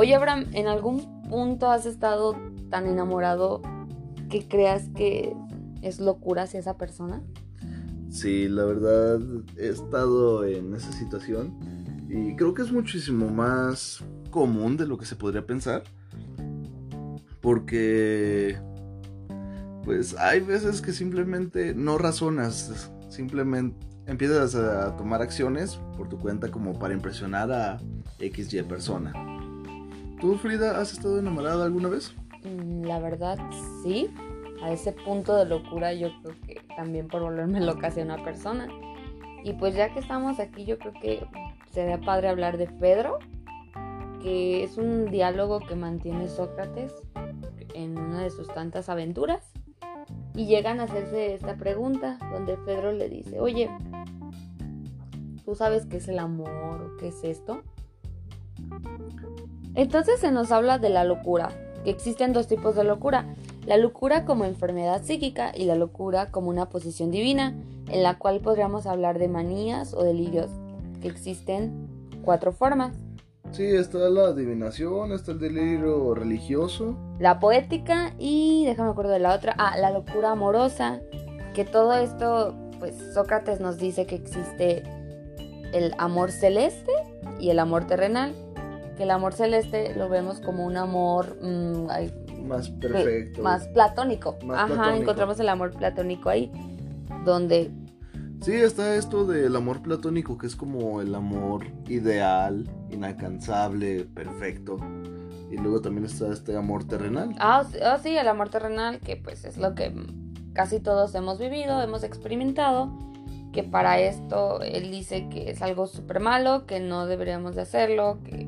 Oye, Abraham, ¿en algún punto has estado tan enamorado que creas que es locura hacia esa persona? Sí, la verdad he estado en esa situación y creo que es muchísimo más común de lo que se podría pensar. Porque pues hay veces que simplemente no razonas, simplemente empiezas a tomar acciones por tu cuenta como para impresionar a XY persona. ¿Tú, Frida, has estado enamorada alguna vez? Mm, la verdad, sí. A ese punto de locura yo creo que también por volverme loca hacia una persona. Y pues ya que estamos aquí, yo creo que sería padre hablar de Pedro, que es un diálogo que mantiene Sócrates en una de sus tantas aventuras. Y llegan a hacerse esta pregunta, donde Pedro le dice, oye, ¿tú sabes qué es el amor o qué es esto? Entonces se nos habla de la locura, que existen dos tipos de locura, la locura como enfermedad psíquica y la locura como una posición divina, en la cual podríamos hablar de manías o delirios, que existen cuatro formas. Sí, está la adivinación, está el delirio religioso. La poética y, déjame acuerdo de la otra, ah, la locura amorosa, que todo esto, pues Sócrates nos dice que existe el amor celeste y el amor terrenal. Que el amor celeste lo vemos como un amor mm, más perfecto. Más platónico. Ajá, encontramos el amor platónico ahí. Donde. Sí, está esto del amor platónico, que es como el amor ideal, inalcanzable, perfecto. Y luego también está este amor terrenal. Ah, oh, sí, el amor terrenal, que pues es lo que casi todos hemos vivido, hemos experimentado que para esto él dice que es algo súper malo, que no deberíamos de hacerlo, que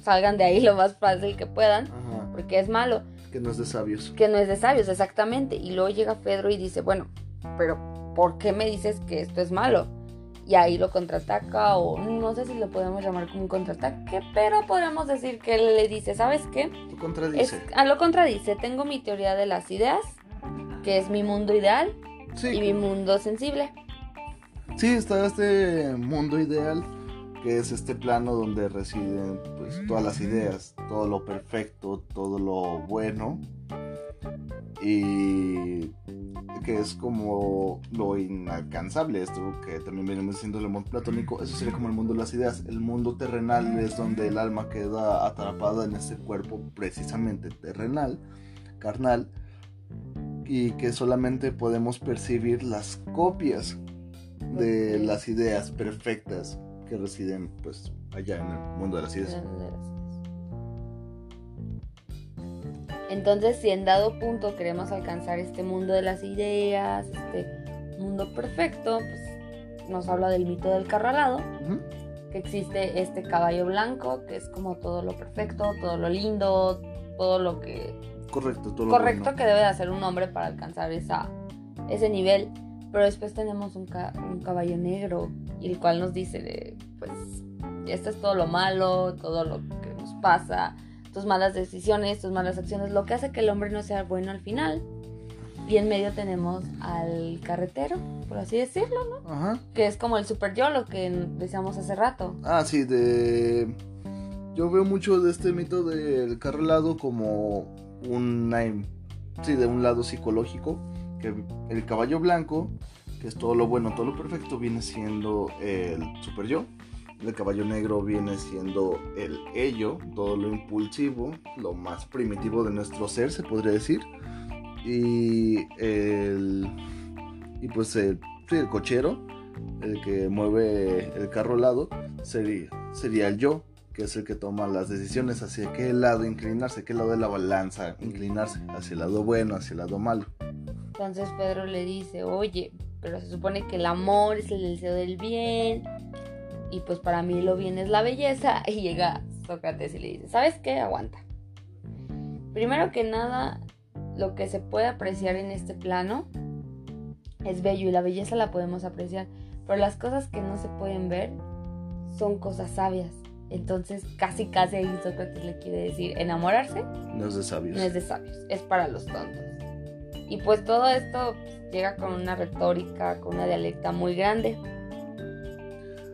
salgan de ahí lo más fácil que puedan, porque es malo. Que no es de sabios. Que no es de sabios, exactamente. Y luego llega Pedro y dice, bueno, pero ¿por qué me dices que esto es malo? Y ahí lo contraataca, o no sé si lo podemos llamar como un contraataque, pero podríamos decir que él le dice, ¿sabes qué? Lo contradice. a lo contradice, tengo mi teoría de las ideas, que es mi mundo ideal y mi mundo sensible. Sí, está este mundo ideal, que es este plano donde residen pues, todas las ideas, todo lo perfecto, todo lo bueno. Y que es como lo inalcanzable, esto que también venimos diciendo el amor platónico, eso sería como el mundo de las ideas. El mundo terrenal es donde el alma queda atrapada en este cuerpo precisamente terrenal, carnal, y que solamente podemos percibir las copias de las ideas perfectas que residen pues allá en el mundo de las ideas. Entonces, si en dado punto queremos alcanzar este mundo de las ideas, este mundo perfecto, pues nos habla del mito del carro alado, que existe este caballo blanco, que es como todo lo perfecto, todo lo lindo, todo lo que... Correcto, todo lo Correcto que debe de hacer un hombre para alcanzar esa, ese nivel. Pero después tenemos un, caballo negro y el cual nos dice, pues, esto es todo lo malo, todo lo que nos pasa, tus malas decisiones, tus malas acciones, lo que hace que el hombre no sea bueno al final. Y en medio tenemos al carretero, por así decirlo, ¿no? Ajá. Que es como el super yo, lo que decíamos hace rato. Ah, sí, de... Yo veo mucho de este mito del carro lado como un... Sí, de un lado psicológico que el caballo blanco, que es todo lo bueno, todo lo perfecto, viene siendo el super yo. El caballo negro viene siendo el ello, todo lo impulsivo, lo más primitivo de nuestro ser, se podría decir. Y el. Y pues el, el cochero, el que mueve el carro al lado, sería, sería el yo, que es el que toma las decisiones hacia qué lado inclinarse, qué lado de la balanza inclinarse, hacia el lado bueno, hacia el lado malo. Entonces Pedro le dice, oye, pero se supone que el amor es el deseo del bien. Y pues para mí lo bien es la belleza. Y llega Sócrates y le dice, ¿sabes qué? Aguanta. Primero que nada, lo que se puede apreciar en este plano es bello y la belleza la podemos apreciar. Pero las cosas que no se pueden ver son cosas sabias. Entonces casi casi ahí Sócrates le quiere decir, enamorarse no es de sabios. No es de sabios, es para los tontos. Y pues todo esto llega con una retórica, con una dialecta muy grande.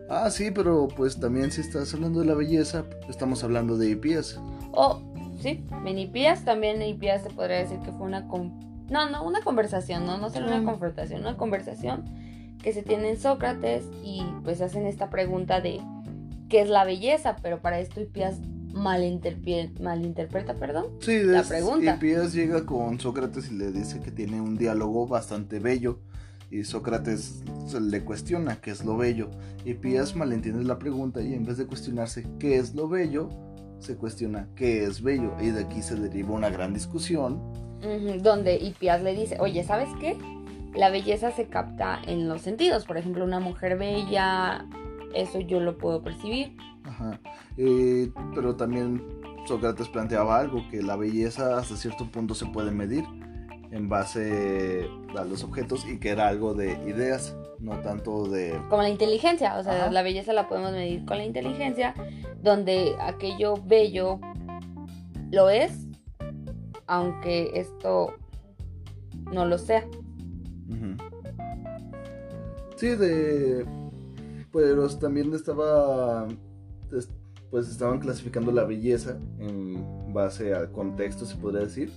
Ah, sí, pero pues también si estás hablando de la belleza, estamos hablando de Hipías. O, sí, en Hipías también Hipías se podría decir que fue una... No, no, una conversación, no, no solo una confrontación, una conversación que se tiene en Sócrates y pues hacen esta pregunta de qué es la belleza, pero para esto Hipías malinterpreta, perdón, sí, la pregunta. Hipías llega con Sócrates y le dice que tiene un diálogo bastante bello y Sócrates le cuestiona qué es lo bello. Y Pías malentiende la pregunta y en vez de cuestionarse qué es lo bello, se cuestiona qué es bello. Y de aquí se deriva una gran discusión. donde Hipías le dice, oye, ¿sabes qué? La belleza se capta en los sentidos. Por ejemplo, una mujer bella, eso yo lo puedo percibir. Ajá. Eh, pero también Sócrates planteaba algo, que la belleza hasta cierto punto se puede medir en base a los objetos y que era algo de ideas, no tanto de... Como la inteligencia, o sea, la belleza la podemos medir con la inteligencia, donde aquello bello lo es, aunque esto no lo sea. Sí, de... Pero también estaba... Pues estaban clasificando la belleza en base al contexto, se podría decir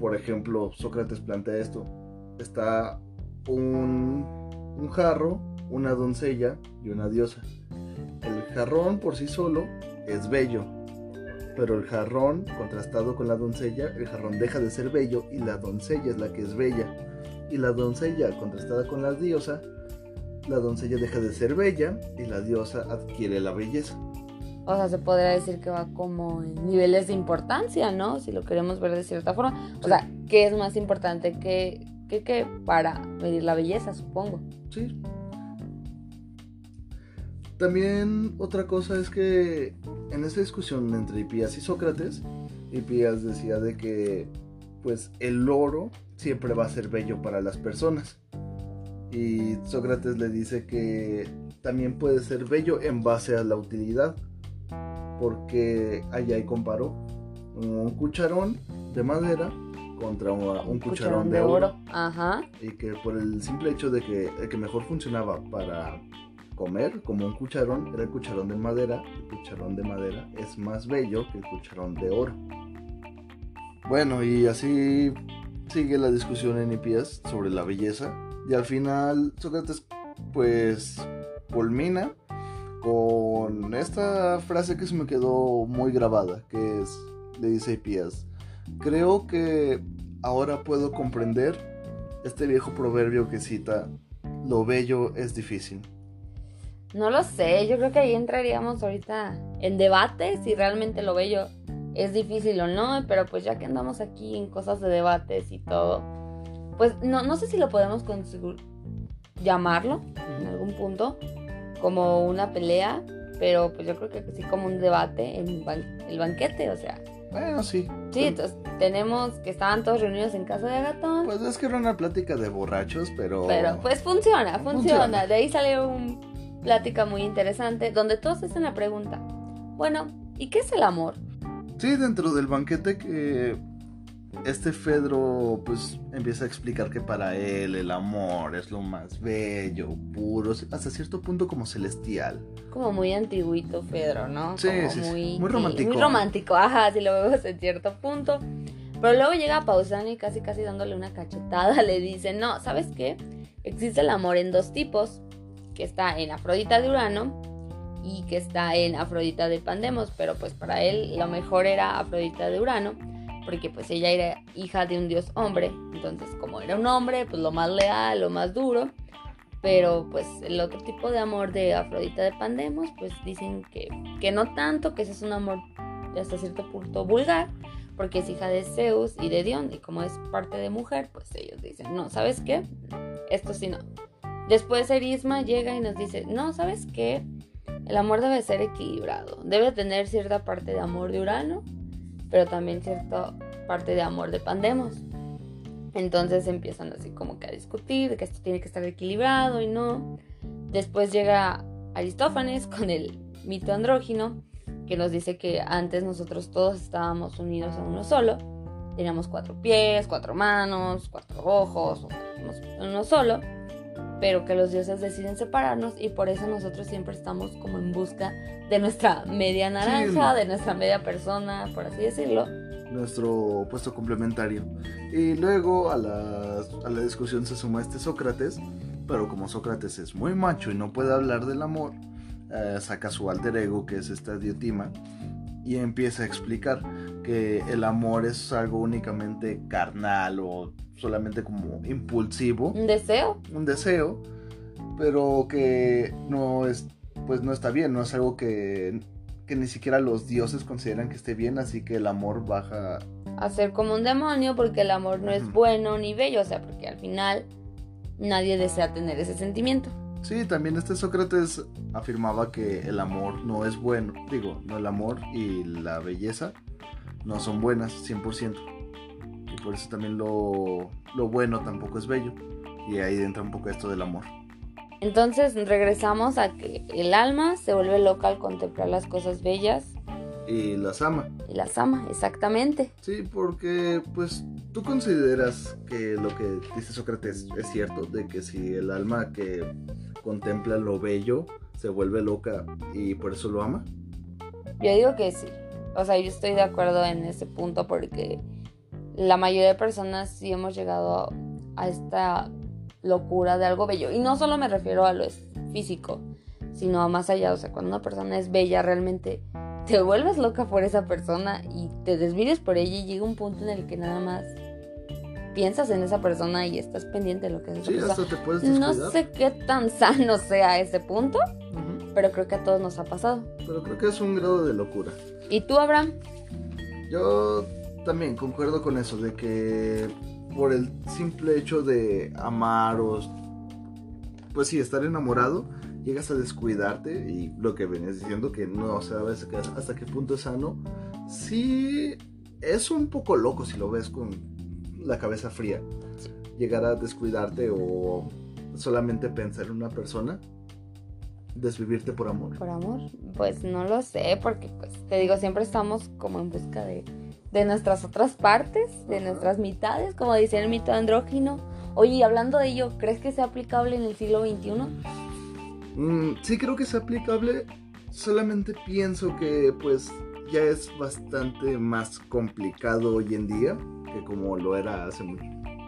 por ejemplo, Sócrates plantea esto. Está un, un jarro, una doncella y una diosa. El jarrón por sí solo es bello, pero el jarrón contrastado con la doncella, el jarrón deja de ser bello y la doncella es la que es bella. Y la doncella contrastada con la diosa, la doncella deja de ser bella y la diosa adquiere la belleza. O sea, se podría decir que va como en niveles de importancia, ¿no? Si lo queremos ver de cierta forma. O sea, ¿qué es más importante que, que, para medir la belleza, supongo? Sí. También otra cosa es que en esta discusión entre Hipías y Sócrates, Hipías decía de que pues el oro siempre va a ser bello para las personas. Y Sócrates le dice que también puede ser bello en base a la utilidad porque allá hay comparó un cucharón de madera contra un, cucharón, de, oro. Ajá. Y que por el simple hecho de que el que mejor funcionaba para comer como un cucharón era el cucharón de madera. El cucharón de madera es más bello que el cucharón de oro. Bueno, y así sigue la discusión en Hipías sobre la belleza. Y al final Sócrates pues culmina con esta frase que se me quedó muy grabada, que es, le dice creo que ahora puedo comprender este viejo proverbio que cita, lo bello es difícil. No lo sé, yo creo que ahí entraríamos ahorita en debate si realmente lo bello es difícil o no, pero pues ya que andamos aquí en cosas de debates y todo, pues no, no sé si lo podemos llamarlo en algún punto, como una pelea, pero pues yo creo que sí como un debate en el banquete, o sea. Bueno, sí. Sí, entonces tenemos que estaban todos reunidos en casa de Agatón. Pues es que era una plática de borrachos, pero... Pero pues funciona, funciona. De ahí salió una plática muy interesante donde todos hacen la pregunta, bueno, ¿y qué es el amor? Sí, dentro del banquete que este Fedro pues empieza a explicar que para él el amor es lo más bello, puro, hasta cierto punto como celestial. Como muy antiguito Fedro, ¿no? Sí, sí, muy, muy romántico. Muy romántico, ajá, si lo vemos en cierto punto. Pero luego llega Pausani y casi casi dándole una cachetada le dice, no, ¿sabes qué? Existe el amor en dos tipos, que está en Afrodita de Urano y que está en Afrodita de Pandemos, pero pues para él lo mejor era Afrodita de Urano porque pues ella era hija de un dios hombre, entonces como era un hombre, pues lo más leal, lo más duro, pero pues el otro tipo de amor de Afrodita de Pandemos, pues dicen que, que no tanto, que ese es un amor hasta cierto punto vulgar, porque es hija de Zeus y de Dion, y como es parte de mujer, pues ellos dicen, no, ¿sabes qué? Esto sí no. Después Erisma llega y nos dice, no, ¿sabes qué? El amor debe ser equilibrado, debe tener cierta parte de amor de Urano pero también cierta parte de amor de Pandemos. Entonces empiezan así como que a discutir que esto tiene que estar equilibrado y no. Después llega Aristófanes con el mito andrógino, que nos dice que antes nosotros todos estábamos unidos a uno solo. Teníamos cuatro pies, cuatro manos, cuatro ojos, uno solo. Pero que los dioses deciden separarnos y por eso nosotros siempre estamos como en busca de nuestra media naranja, de nuestra media persona, por así decirlo. Nuestro opuesto complementario. Y luego a la, a la discusión se suma este Sócrates, pero como Sócrates es muy macho y no puede hablar del amor, eh, saca su alter ego, que es esta diotima, y empieza a explicar que el amor es algo únicamente carnal o solamente como impulsivo. Un deseo. Un deseo, pero que no es, pues no está bien, no es algo que, que ni siquiera los dioses consideran que esté bien, así que el amor baja a ser como un demonio porque el amor no es bueno ni bello, o sea, porque al final nadie desea tener ese sentimiento. Sí, también este Sócrates afirmaba que el amor no es bueno, digo, no el amor y la belleza no son buenas 100%. Y por eso también lo, lo bueno tampoco es bello. Y ahí entra un poco esto del amor. Entonces regresamos a que el alma se vuelve loca al contemplar las cosas bellas y las ama. Y las ama, exactamente. Sí, porque pues tú consideras que lo que dice Sócrates es cierto, de que si el alma que contempla lo bello se vuelve loca y por eso lo ama. Yo digo que sí. O sea, yo estoy de acuerdo en ese punto porque la mayoría de personas sí hemos llegado a esta locura de algo bello. Y no solo me refiero a lo físico, sino a más allá. O sea, cuando una persona es bella realmente te vuelves loca por esa persona y te desvives por ella y llega un punto en el que nada más piensas en esa persona y estás pendiente de lo que hace sí, hasta te puedes No sé qué tan sano sea ese punto, pero creo que a todos nos ha pasado. Pero creo que es un grado de locura. ¿Y tú, Abraham? Yo también concuerdo con eso, de que por el simple hecho de amar o, pues sí, estar enamorado, llegas a descuidarte y lo que venías diciendo que no sabes hasta qué punto es sano, sí es un poco loco si lo ves con la cabeza fría. Llegar a descuidarte o solamente pensar en una persona, desvivirte por amor. Por amor, pues no lo sé, porque pues te digo, siempre estamos como en busca de, de nuestras otras partes, de nuestras mitades, como decía el mito andrógino. Oye, hablando de ello, ¿crees que sea aplicable en el siglo XXI? Mm, sí creo que es aplicable, solamente pienso que pues ya es bastante más complicado hoy en día que como lo era hace,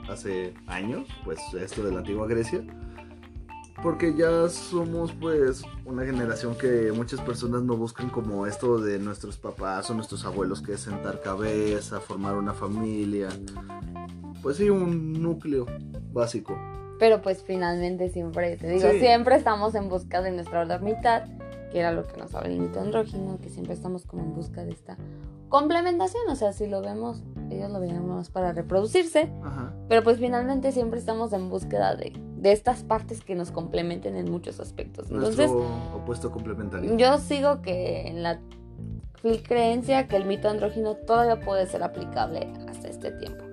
hace años, pues esto de la antigua Grecia. Porque ya somos pues una generación que muchas personas no buscan como esto de nuestros papás o nuestros abuelos, que es sentar cabeza, formar una familia. Pues sí, un núcleo básico. Pero pues finalmente siempre, te digo, siempre estamos en busca de nuestra otra mitad, que era lo que nos habla el mito andrógino, que siempre estamos como en busca de esta complementación, o sea, si lo vemos, ellos lo más para reproducirse, pero pues finalmente siempre estamos en búsqueda de, de, estas partes que nos complementen en muchos aspectos. Entonces, opuesto complementario. Yo sigo que en la creencia que el mito andrógino todavía puede ser aplicable hasta este tiempo.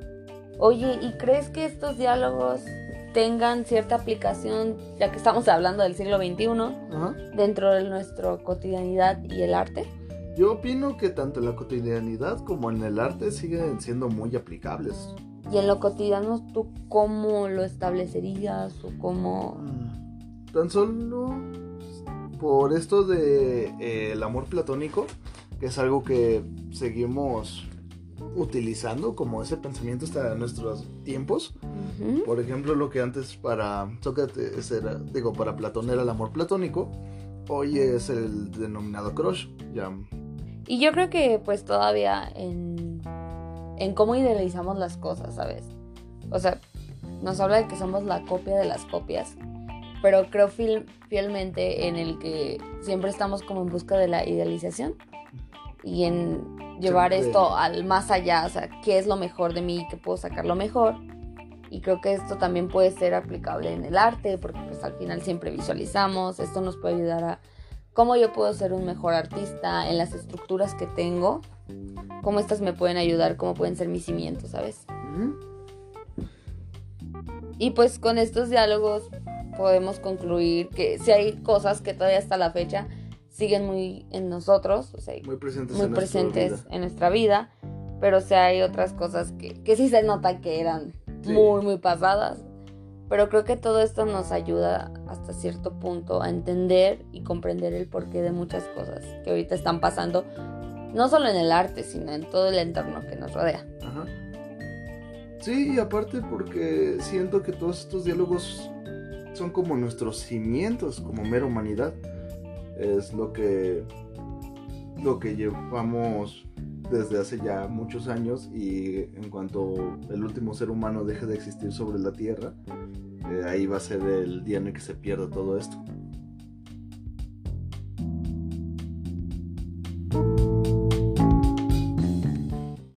Oye, ¿y crees que estos diálogos tengan cierta aplicación, ya que estamos hablando del siglo XXI, dentro de nuestra cotidianidad y el arte? Yo opino que tanto en la cotidianidad como en el arte siguen siendo muy aplicables. ¿Y en lo cotidiano tú cómo lo establecerías o cómo...? Mm, tan solo por esto de eh, el amor platónico, que es algo que seguimos utilizando como ese pensamiento hasta nuestros tiempos. Por ejemplo, lo que antes para Sócrates era, digo, para Platón era el amor platónico, hoy es el denominado crush. Ya. Y yo creo que pues todavía en, en cómo idealizamos las cosas, ¿sabes? O sea, nos habla de que somos la copia de las copias, pero creo fielmente en el que siempre estamos como en busca de la idealización y en llevar esto al más allá, o sea, qué es lo mejor de mí, qué puedo sacar lo mejor. Y creo que esto también puede ser aplicable en el arte, porque pues al final siempre visualizamos, esto nos puede ayudar a cómo yo puedo ser un mejor artista en las estructuras que tengo, cómo estas me pueden ayudar, cómo pueden ser mis cimientos, ¿sabes? Y pues con estos diálogos podemos concluir que si hay cosas que todavía hasta la fecha siguen muy en nosotros, o sea, muy presentes, muy en, presentes nuestra en nuestra vida, pero o sea, hay otras cosas que, que sí se nota que eran muy, muy pasadas. Pero creo que todo esto nos ayuda hasta cierto punto a entender y comprender el porqué de muchas cosas que ahorita están pasando, no solo en el arte, sino en todo el entorno que nos rodea. Ajá. Sí, y aparte porque siento que todos estos diálogos son como nuestros cimientos como mera humanidad. Es lo que lo que llevamos desde hace ya muchos años y en cuanto el último ser humano deje de existir sobre la Tierra, eh, ahí va a ser el día en el que se pierda todo esto.